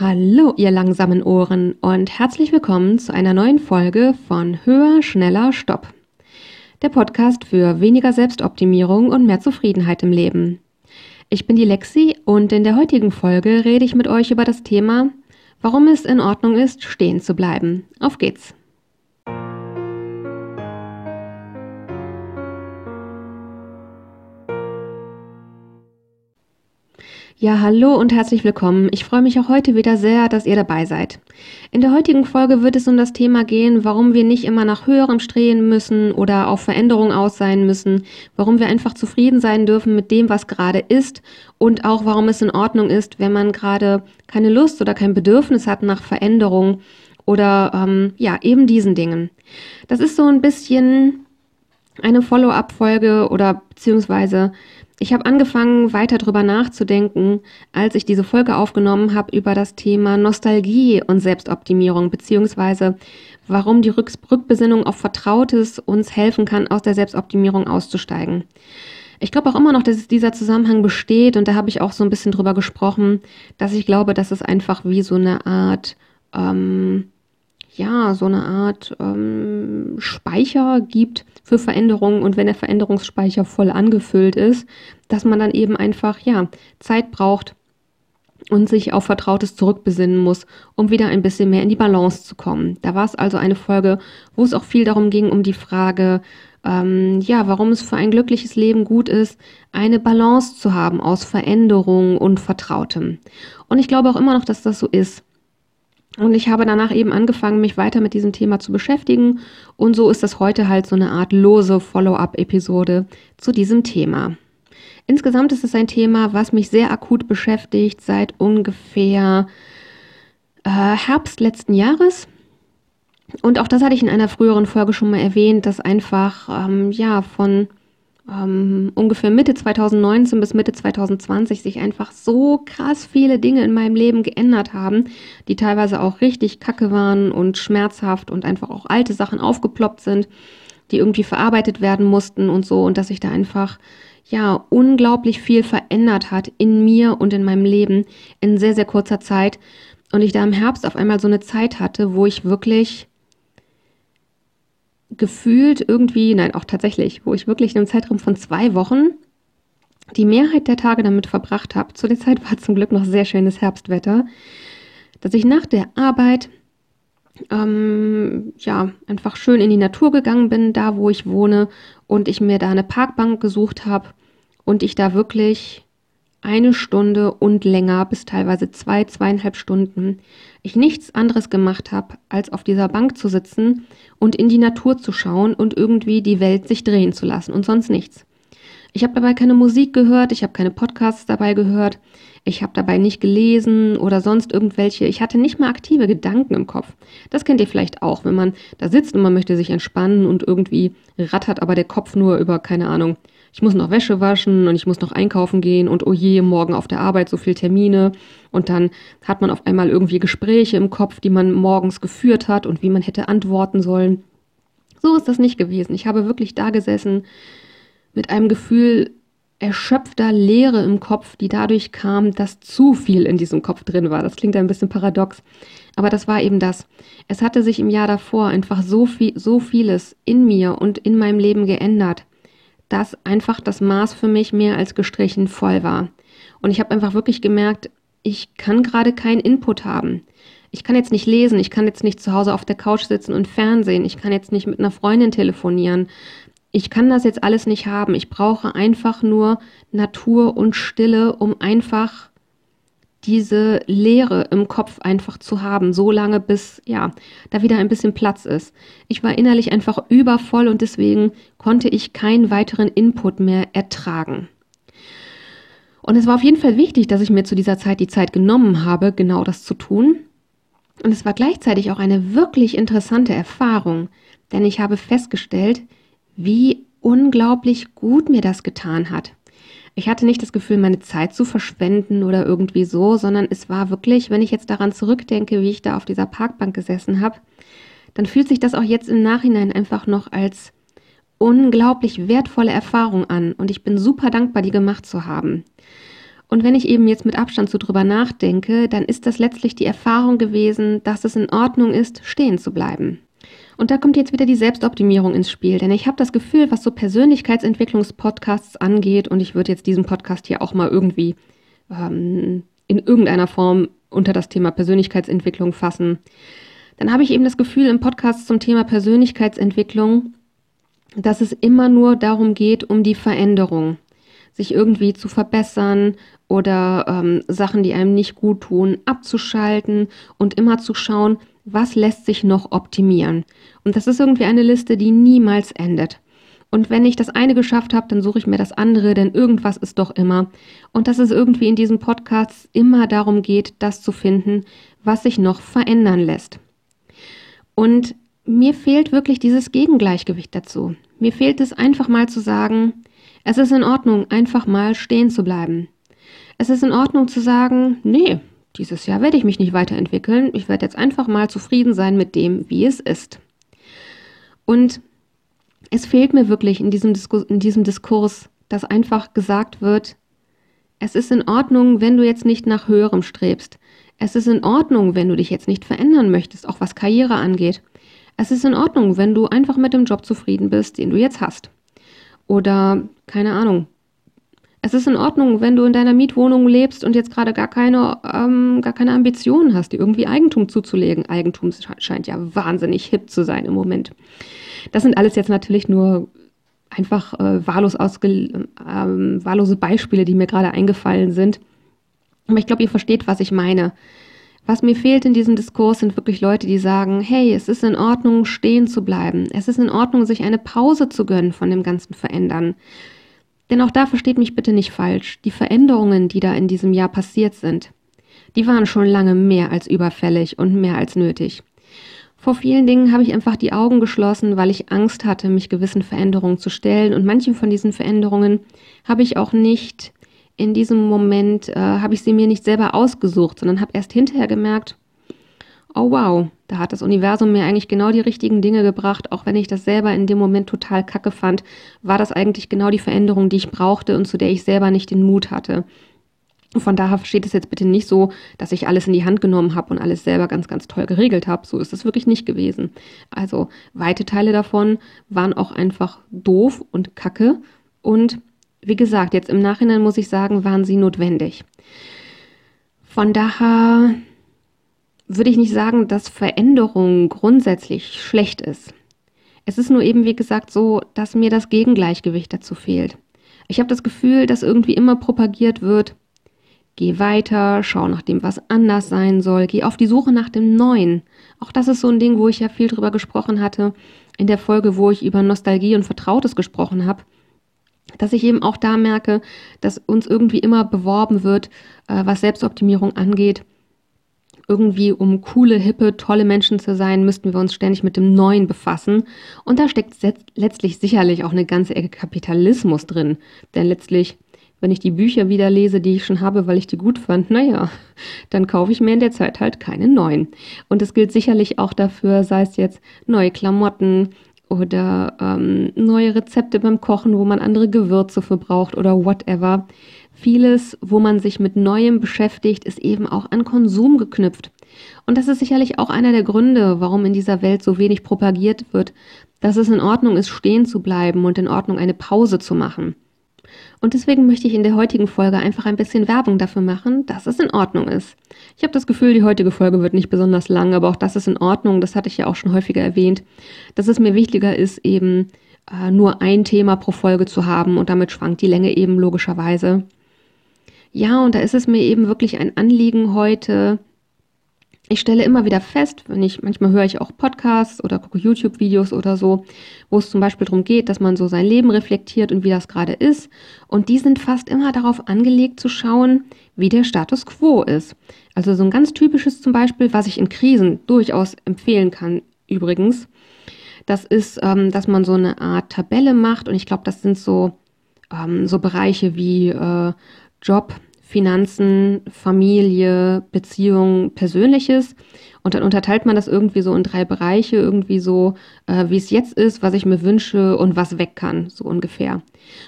Hallo, ihr langsamen Ohren und herzlich willkommen zu einer neuen Folge von Höher, Schneller, Stopp. Der Podcast für weniger Selbstoptimierung und mehr Zufriedenheit im Leben. Ich bin die Lexi und in der heutigen Folge rede ich mit euch über das Thema, warum es in Ordnung ist, stehen zu bleiben. Auf geht's! Ja, hallo und herzlich willkommen. Ich freue mich auch heute wieder sehr, dass ihr dabei seid. In der heutigen Folge wird es um das Thema gehen, warum wir nicht immer nach höherem streben müssen oder auf Veränderung aus sein müssen, warum wir einfach zufrieden sein dürfen mit dem, was gerade ist und auch warum es in Ordnung ist, wenn man gerade keine Lust oder kein Bedürfnis hat nach Veränderung oder ähm, ja, eben diesen Dingen. Das ist so ein bisschen eine Follow-up-Folge oder beziehungsweise ich habe angefangen, weiter darüber nachzudenken, als ich diese Folge aufgenommen habe über das Thema Nostalgie und Selbstoptimierung, beziehungsweise warum die Rück Rückbesinnung auf Vertrautes uns helfen kann, aus der Selbstoptimierung auszusteigen. Ich glaube auch immer noch, dass dieser Zusammenhang besteht und da habe ich auch so ein bisschen drüber gesprochen, dass ich glaube, dass es einfach wie so eine Art ähm, ja, so eine Art ähm, Speicher gibt für Veränderungen und wenn der Veränderungsspeicher voll angefüllt ist, dass man dann eben einfach, ja, Zeit braucht und sich auf Vertrautes zurückbesinnen muss, um wieder ein bisschen mehr in die Balance zu kommen. Da war es also eine Folge, wo es auch viel darum ging, um die Frage, ähm, ja, warum es für ein glückliches Leben gut ist, eine Balance zu haben aus Veränderung und Vertrautem. Und ich glaube auch immer noch, dass das so ist. Und ich habe danach eben angefangen, mich weiter mit diesem Thema zu beschäftigen. Und so ist das heute halt so eine Art lose Follow-up-Episode zu diesem Thema. Insgesamt ist es ein Thema, was mich sehr akut beschäftigt seit ungefähr äh, Herbst letzten Jahres. Und auch das hatte ich in einer früheren Folge schon mal erwähnt, dass einfach ähm, ja von ähm, ungefähr Mitte 2019 bis Mitte 2020 sich einfach so krass viele Dinge in meinem Leben geändert haben, die teilweise auch richtig kacke waren und schmerzhaft und einfach auch alte Sachen aufgeploppt sind, die irgendwie verarbeitet werden mussten und so und dass sich da einfach ja unglaublich viel verändert hat in mir und in meinem Leben in sehr, sehr kurzer Zeit. Und ich da im Herbst auf einmal so eine Zeit hatte, wo ich wirklich gefühlt irgendwie, nein, auch tatsächlich, wo ich wirklich in einem Zeitraum von zwei Wochen die Mehrheit der Tage damit verbracht habe. Zu der Zeit war zum Glück noch sehr schönes Herbstwetter, dass ich nach der Arbeit ähm, ja einfach schön in die Natur gegangen bin, da wo ich wohne, und ich mir da eine Parkbank gesucht habe und ich da wirklich eine Stunde und länger bis teilweise zwei, zweieinhalb Stunden ich nichts anderes gemacht habe, als auf dieser Bank zu sitzen und in die Natur zu schauen und irgendwie die Welt sich drehen zu lassen und sonst nichts. Ich habe dabei keine Musik gehört, ich habe keine Podcasts dabei gehört, ich habe dabei nicht gelesen oder sonst irgendwelche, ich hatte nicht mal aktive Gedanken im Kopf. Das kennt ihr vielleicht auch, wenn man da sitzt und man möchte sich entspannen und irgendwie rattert aber der Kopf nur über, keine Ahnung, ich muss noch Wäsche waschen und ich muss noch einkaufen gehen und oh je, morgen auf der Arbeit so viel Termine. Und dann hat man auf einmal irgendwie Gespräche im Kopf, die man morgens geführt hat und wie man hätte antworten sollen. So ist das nicht gewesen. Ich habe wirklich da gesessen mit einem Gefühl erschöpfter Leere im Kopf, die dadurch kam, dass zu viel in diesem Kopf drin war. Das klingt ein bisschen paradox, aber das war eben das. Es hatte sich im Jahr davor einfach so viel, so vieles in mir und in meinem Leben geändert dass einfach das Maß für mich mehr als gestrichen voll war. Und ich habe einfach wirklich gemerkt, ich kann gerade keinen Input haben. Ich kann jetzt nicht lesen, ich kann jetzt nicht zu Hause auf der Couch sitzen und Fernsehen, ich kann jetzt nicht mit einer Freundin telefonieren. Ich kann das jetzt alles nicht haben. Ich brauche einfach nur Natur und Stille, um einfach diese Leere im Kopf einfach zu haben, so lange bis ja, da wieder ein bisschen Platz ist. Ich war innerlich einfach übervoll und deswegen konnte ich keinen weiteren Input mehr ertragen. Und es war auf jeden Fall wichtig, dass ich mir zu dieser Zeit die Zeit genommen habe, genau das zu tun. Und es war gleichzeitig auch eine wirklich interessante Erfahrung, denn ich habe festgestellt, wie unglaublich gut mir das getan hat. Ich hatte nicht das Gefühl, meine Zeit zu verschwenden oder irgendwie so, sondern es war wirklich, wenn ich jetzt daran zurückdenke, wie ich da auf dieser Parkbank gesessen habe, dann fühlt sich das auch jetzt im Nachhinein einfach noch als unglaublich wertvolle Erfahrung an und ich bin super dankbar, die gemacht zu haben. Und wenn ich eben jetzt mit Abstand so drüber nachdenke, dann ist das letztlich die Erfahrung gewesen, dass es in Ordnung ist, stehen zu bleiben. Und da kommt jetzt wieder die Selbstoptimierung ins Spiel, denn ich habe das Gefühl, was so Persönlichkeitsentwicklungspodcasts angeht, und ich würde jetzt diesen Podcast hier auch mal irgendwie ähm, in irgendeiner Form unter das Thema Persönlichkeitsentwicklung fassen, dann habe ich eben das Gefühl im Podcast zum Thema Persönlichkeitsentwicklung, dass es immer nur darum geht, um die Veränderung, sich irgendwie zu verbessern oder ähm, Sachen, die einem nicht gut tun, abzuschalten und immer zu schauen, was lässt sich noch optimieren. Und das ist irgendwie eine Liste, die niemals endet. Und wenn ich das eine geschafft habe, dann suche ich mir das andere, denn irgendwas ist doch immer. Und dass es irgendwie in diesem Podcast immer darum geht, das zu finden, was sich noch verändern lässt. Und mir fehlt wirklich dieses Gegengleichgewicht dazu. Mir fehlt es einfach mal zu sagen, es ist in Ordnung, einfach mal stehen zu bleiben. Es ist in Ordnung zu sagen, nee, dieses Jahr werde ich mich nicht weiterentwickeln. Ich werde jetzt einfach mal zufrieden sein mit dem, wie es ist. Und es fehlt mir wirklich in diesem, Diskurs, in diesem Diskurs, dass einfach gesagt wird, es ist in Ordnung, wenn du jetzt nicht nach höherem strebst. Es ist in Ordnung, wenn du dich jetzt nicht verändern möchtest, auch was Karriere angeht. Es ist in Ordnung, wenn du einfach mit dem Job zufrieden bist, den du jetzt hast. Oder, keine Ahnung, es ist in Ordnung, wenn du in deiner Mietwohnung lebst und jetzt gerade gar keine, ähm, gar keine Ambitionen hast, dir irgendwie Eigentum zuzulegen. Eigentum scheint ja wahnsinnig hip zu sein im Moment. Das sind alles jetzt natürlich nur einfach äh, wahllos ausge, ähm, wahllose Beispiele, die mir gerade eingefallen sind. Aber ich glaube, ihr versteht, was ich meine. Was mir fehlt in diesem Diskurs sind wirklich Leute, die sagen, hey, es ist in Ordnung, stehen zu bleiben. Es ist in Ordnung, sich eine Pause zu gönnen von dem ganzen Verändern. Denn auch da versteht mich bitte nicht falsch. Die Veränderungen, die da in diesem Jahr passiert sind, die waren schon lange mehr als überfällig und mehr als nötig. Vor vielen Dingen habe ich einfach die Augen geschlossen, weil ich Angst hatte, mich gewissen Veränderungen zu stellen. Und manche von diesen Veränderungen habe ich auch nicht in diesem Moment, äh, habe ich sie mir nicht selber ausgesucht, sondern habe erst hinterher gemerkt, oh wow, da hat das Universum mir eigentlich genau die richtigen Dinge gebracht, auch wenn ich das selber in dem Moment total kacke fand, war das eigentlich genau die Veränderung, die ich brauchte und zu der ich selber nicht den Mut hatte. Von daher versteht es jetzt bitte nicht so, dass ich alles in die Hand genommen habe und alles selber ganz, ganz toll geregelt habe. So ist es wirklich nicht gewesen. Also weite Teile davon waren auch einfach doof und kacke. Und wie gesagt, jetzt im Nachhinein muss ich sagen, waren sie notwendig. Von daher würde ich nicht sagen, dass Veränderung grundsätzlich schlecht ist. Es ist nur eben, wie gesagt, so, dass mir das Gegengleichgewicht dazu fehlt. Ich habe das Gefühl, dass irgendwie immer propagiert wird, geh weiter, schau nach dem, was anders sein soll, geh auf die Suche nach dem Neuen. Auch das ist so ein Ding, wo ich ja viel drüber gesprochen hatte, in der Folge, wo ich über Nostalgie und Vertrautes gesprochen habe, dass ich eben auch da merke, dass uns irgendwie immer beworben wird, äh, was Selbstoptimierung angeht, irgendwie, um coole, hippe, tolle Menschen zu sein, müssten wir uns ständig mit dem Neuen befassen. Und da steckt letztlich sicherlich auch eine ganze Ecke Kapitalismus drin. Denn letztlich, wenn ich die Bücher wieder lese, die ich schon habe, weil ich die gut fand, naja, dann kaufe ich mir in der Zeit halt keine neuen. Und das gilt sicherlich auch dafür, sei es jetzt neue Klamotten, oder ähm, neue Rezepte beim Kochen, wo man andere Gewürze für braucht oder whatever. Vieles, wo man sich mit Neuem beschäftigt, ist eben auch an Konsum geknüpft. Und das ist sicherlich auch einer der Gründe, warum in dieser Welt so wenig propagiert wird, dass es in Ordnung ist, stehen zu bleiben und in Ordnung eine Pause zu machen. Und deswegen möchte ich in der heutigen Folge einfach ein bisschen Werbung dafür machen, dass es in Ordnung ist. Ich habe das Gefühl, die heutige Folge wird nicht besonders lang, aber auch das ist in Ordnung. Das hatte ich ja auch schon häufiger erwähnt, dass es mir wichtiger ist, eben äh, nur ein Thema pro Folge zu haben und damit schwankt die Länge eben logischerweise. Ja, und da ist es mir eben wirklich ein Anliegen heute, ich stelle immer wieder fest, wenn ich, manchmal höre ich auch Podcasts oder gucke YouTube-Videos oder so, wo es zum Beispiel darum geht, dass man so sein Leben reflektiert und wie das gerade ist. Und die sind fast immer darauf angelegt zu schauen, wie der Status quo ist. Also so ein ganz typisches zum Beispiel, was ich in Krisen durchaus empfehlen kann, übrigens, das ist, ähm, dass man so eine Art Tabelle macht und ich glaube, das sind so, ähm, so Bereiche wie äh, Job, Finanzen, Familie, Beziehung, Persönliches. Und dann unterteilt man das irgendwie so in drei Bereiche, irgendwie so, äh, wie es jetzt ist, was ich mir wünsche und was weg kann, so ungefähr.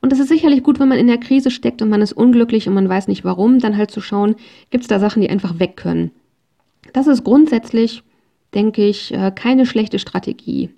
Und das ist sicherlich gut, wenn man in der Krise steckt und man ist unglücklich und man weiß nicht warum, dann halt zu schauen, gibt es da Sachen, die einfach weg können. Das ist grundsätzlich, denke ich, äh, keine schlechte Strategie.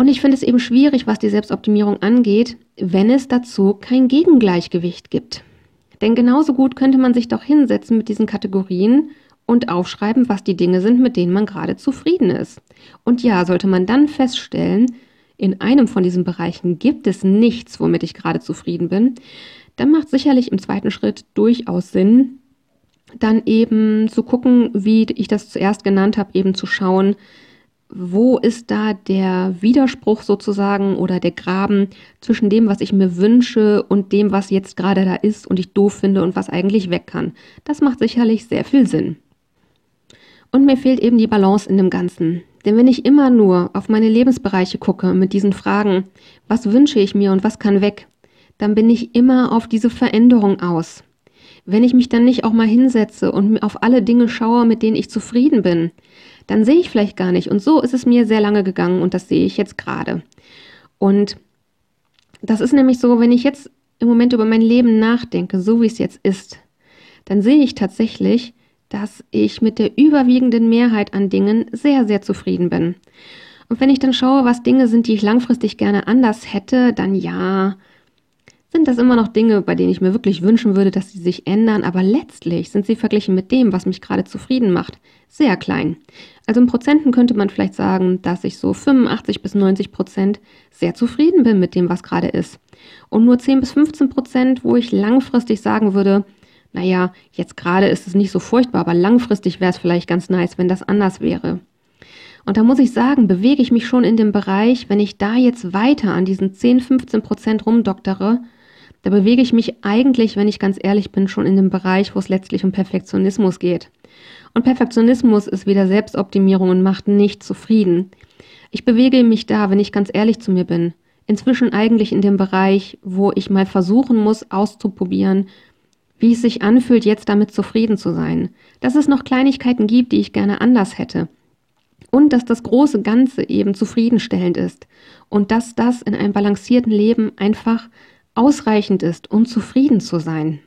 Und ich finde es eben schwierig, was die Selbstoptimierung angeht, wenn es dazu kein Gegengleichgewicht gibt. Denn genauso gut könnte man sich doch hinsetzen mit diesen Kategorien und aufschreiben, was die Dinge sind, mit denen man gerade zufrieden ist. Und ja, sollte man dann feststellen, in einem von diesen Bereichen gibt es nichts, womit ich gerade zufrieden bin, dann macht sicherlich im zweiten Schritt durchaus Sinn, dann eben zu gucken, wie ich das zuerst genannt habe, eben zu schauen, wo ist da der Widerspruch sozusagen oder der Graben zwischen dem, was ich mir wünsche und dem, was jetzt gerade da ist und ich doof finde und was eigentlich weg kann. Das macht sicherlich sehr viel Sinn. Und mir fehlt eben die Balance in dem Ganzen. Denn wenn ich immer nur auf meine Lebensbereiche gucke mit diesen Fragen, was wünsche ich mir und was kann weg, dann bin ich immer auf diese Veränderung aus. Wenn ich mich dann nicht auch mal hinsetze und auf alle Dinge schaue, mit denen ich zufrieden bin, dann sehe ich vielleicht gar nicht. Und so ist es mir sehr lange gegangen und das sehe ich jetzt gerade. Und das ist nämlich so, wenn ich jetzt im Moment über mein Leben nachdenke, so wie es jetzt ist, dann sehe ich tatsächlich, dass ich mit der überwiegenden Mehrheit an Dingen sehr, sehr zufrieden bin. Und wenn ich dann schaue, was Dinge sind, die ich langfristig gerne anders hätte, dann ja, sind das immer noch Dinge, bei denen ich mir wirklich wünschen würde, dass sie sich ändern, aber letztlich sind sie verglichen mit dem, was mich gerade zufrieden macht, sehr klein. Also in Prozenten könnte man vielleicht sagen, dass ich so 85 bis 90 Prozent sehr zufrieden bin mit dem, was gerade ist. Und nur 10 bis 15 Prozent, wo ich langfristig sagen würde, naja, jetzt gerade ist es nicht so furchtbar, aber langfristig wäre es vielleicht ganz nice, wenn das anders wäre. Und da muss ich sagen, bewege ich mich schon in dem Bereich, wenn ich da jetzt weiter an diesen 10, 15 Prozent rumdoktere, da bewege ich mich eigentlich, wenn ich ganz ehrlich bin, schon in dem Bereich, wo es letztlich um Perfektionismus geht. Und Perfektionismus ist wieder Selbstoptimierung und macht nicht zufrieden. Ich bewege mich da, wenn ich ganz ehrlich zu mir bin, inzwischen eigentlich in dem Bereich, wo ich mal versuchen muss, auszuprobieren, wie es sich anfühlt, jetzt damit zufrieden zu sein. Dass es noch Kleinigkeiten gibt, die ich gerne anders hätte. Und dass das große Ganze eben zufriedenstellend ist. Und dass das in einem balancierten Leben einfach ausreichend ist, um zufrieden zu sein.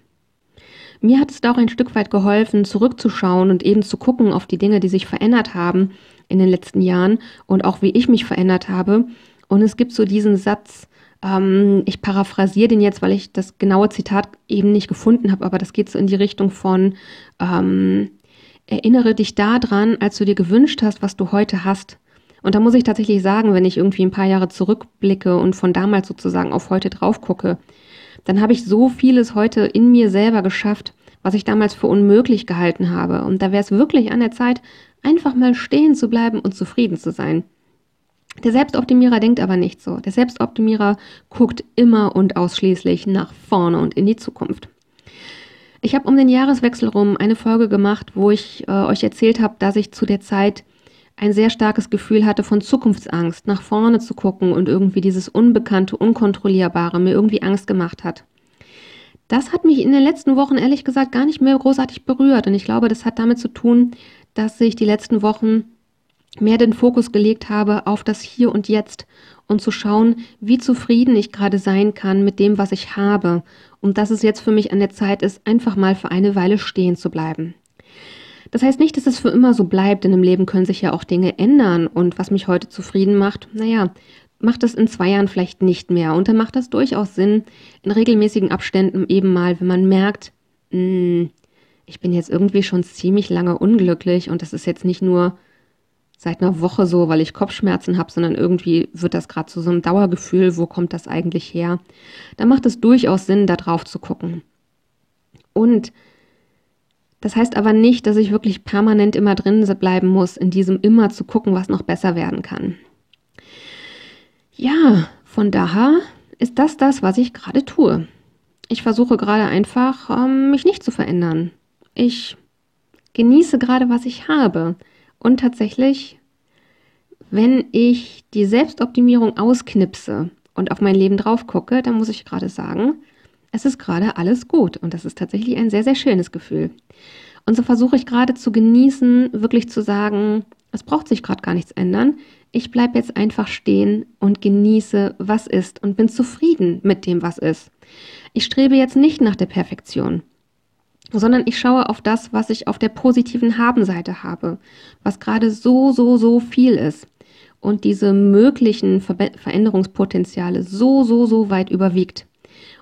Mir hat es da auch ein Stück weit geholfen, zurückzuschauen und eben zu gucken auf die Dinge, die sich verändert haben in den letzten Jahren und auch wie ich mich verändert habe. Und es gibt so diesen Satz, ähm, ich paraphrasiere den jetzt, weil ich das genaue Zitat eben nicht gefunden habe, aber das geht so in die Richtung von, ähm, erinnere dich daran, als du dir gewünscht hast, was du heute hast. Und da muss ich tatsächlich sagen, wenn ich irgendwie ein paar Jahre zurückblicke und von damals sozusagen auf heute drauf gucke, dann habe ich so vieles heute in mir selber geschafft, was ich damals für unmöglich gehalten habe. Und da wäre es wirklich an der Zeit, einfach mal stehen zu bleiben und zufrieden zu sein. Der Selbstoptimierer denkt aber nicht so. Der Selbstoptimierer guckt immer und ausschließlich nach vorne und in die Zukunft. Ich habe um den Jahreswechsel rum eine Folge gemacht, wo ich äh, euch erzählt habe, dass ich zu der Zeit ein sehr starkes Gefühl hatte von Zukunftsangst, nach vorne zu gucken und irgendwie dieses Unbekannte, Unkontrollierbare mir irgendwie Angst gemacht hat. Das hat mich in den letzten Wochen ehrlich gesagt gar nicht mehr großartig berührt und ich glaube, das hat damit zu tun, dass ich die letzten Wochen mehr den Fokus gelegt habe auf das Hier und Jetzt und zu schauen, wie zufrieden ich gerade sein kann mit dem, was ich habe und dass es jetzt für mich an der Zeit ist, einfach mal für eine Weile stehen zu bleiben. Das heißt nicht, dass es für immer so bleibt, denn im Leben können sich ja auch Dinge ändern. Und was mich heute zufrieden macht, naja, macht das in zwei Jahren vielleicht nicht mehr. Und dann macht das durchaus Sinn, in regelmäßigen Abständen eben mal, wenn man merkt, mh, hm, ich bin jetzt irgendwie schon ziemlich lange unglücklich und das ist jetzt nicht nur seit einer Woche so, weil ich Kopfschmerzen habe, sondern irgendwie wird das gerade zu so einem Dauergefühl, wo kommt das eigentlich her? Dann macht es durchaus Sinn, da drauf zu gucken. Und das heißt aber nicht, dass ich wirklich permanent immer drin bleiben muss, in diesem immer zu gucken, was noch besser werden kann. Ja, von daher ist das das, was ich gerade tue. Ich versuche gerade einfach, ähm, mich nicht zu verändern. Ich genieße gerade, was ich habe. Und tatsächlich, wenn ich die Selbstoptimierung ausknipse und auf mein Leben drauf gucke, dann muss ich gerade sagen, es ist gerade alles gut und das ist tatsächlich ein sehr, sehr schönes Gefühl. Und so versuche ich gerade zu genießen, wirklich zu sagen, es braucht sich gerade gar nichts ändern. Ich bleibe jetzt einfach stehen und genieße, was ist und bin zufrieden mit dem, was ist. Ich strebe jetzt nicht nach der Perfektion, sondern ich schaue auf das, was ich auf der positiven Habenseite habe, was gerade so, so, so viel ist und diese möglichen Ver Veränderungspotenziale so, so, so weit überwiegt.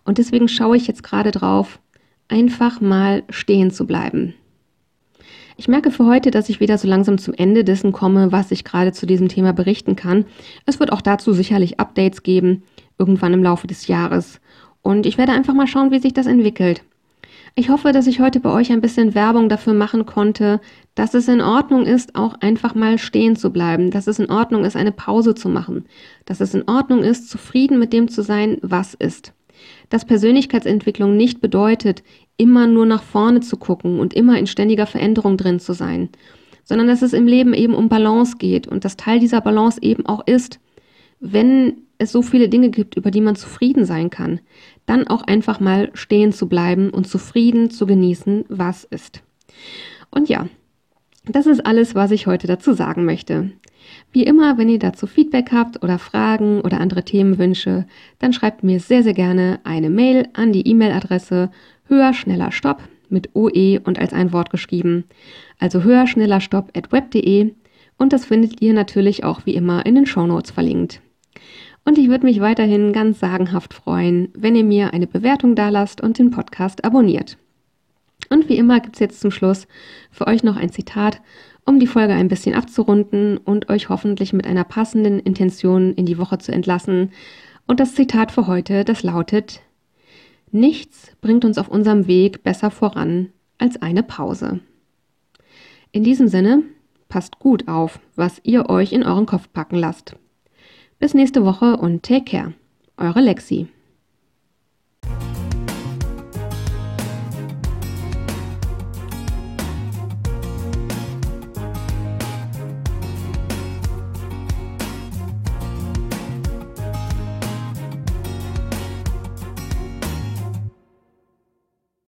Und deswegen schaue ich jetzt gerade drauf, einfach mal stehen zu bleiben. Ich merke für heute, dass ich wieder so langsam zum Ende dessen komme, was ich gerade zu diesem Thema berichten kann. Es wird auch dazu sicherlich Updates geben, irgendwann im Laufe des Jahres. Und ich werde einfach mal schauen, wie sich das entwickelt. Ich hoffe, dass ich heute bei euch ein bisschen Werbung dafür machen konnte, dass es in Ordnung ist, auch einfach mal stehen zu bleiben, dass es in Ordnung ist, eine Pause zu machen, dass es in Ordnung ist, zufrieden mit dem zu sein, was ist. Dass Persönlichkeitsentwicklung nicht bedeutet, immer nur nach vorne zu gucken und immer in ständiger Veränderung drin zu sein, sondern dass es im Leben eben um Balance geht und dass Teil dieser Balance eben auch ist, wenn es so viele Dinge gibt, über die man zufrieden sein kann, dann auch einfach mal stehen zu bleiben und zufrieden zu genießen, was ist. Und ja, das ist alles, was ich heute dazu sagen möchte. Wie immer, wenn ihr dazu Feedback habt oder Fragen oder andere Themenwünsche, dann schreibt mir sehr, sehr gerne eine Mail an die E-Mail-Adresse höher, schneller, stopp mit OE und als ein Wort geschrieben. Also höher, schneller, stopp at web.de und das findet ihr natürlich auch wie immer in den Shownotes verlinkt. Und ich würde mich weiterhin ganz sagenhaft freuen, wenn ihr mir eine Bewertung dalasst und den Podcast abonniert. Und wie immer gibt es jetzt zum Schluss für euch noch ein Zitat, um die Folge ein bisschen abzurunden und euch hoffentlich mit einer passenden Intention in die Woche zu entlassen. Und das Zitat für heute, das lautet, Nichts bringt uns auf unserem Weg besser voran als eine Pause. In diesem Sinne, passt gut auf, was ihr euch in euren Kopf packen lasst. Bis nächste Woche und take care. Eure Lexi.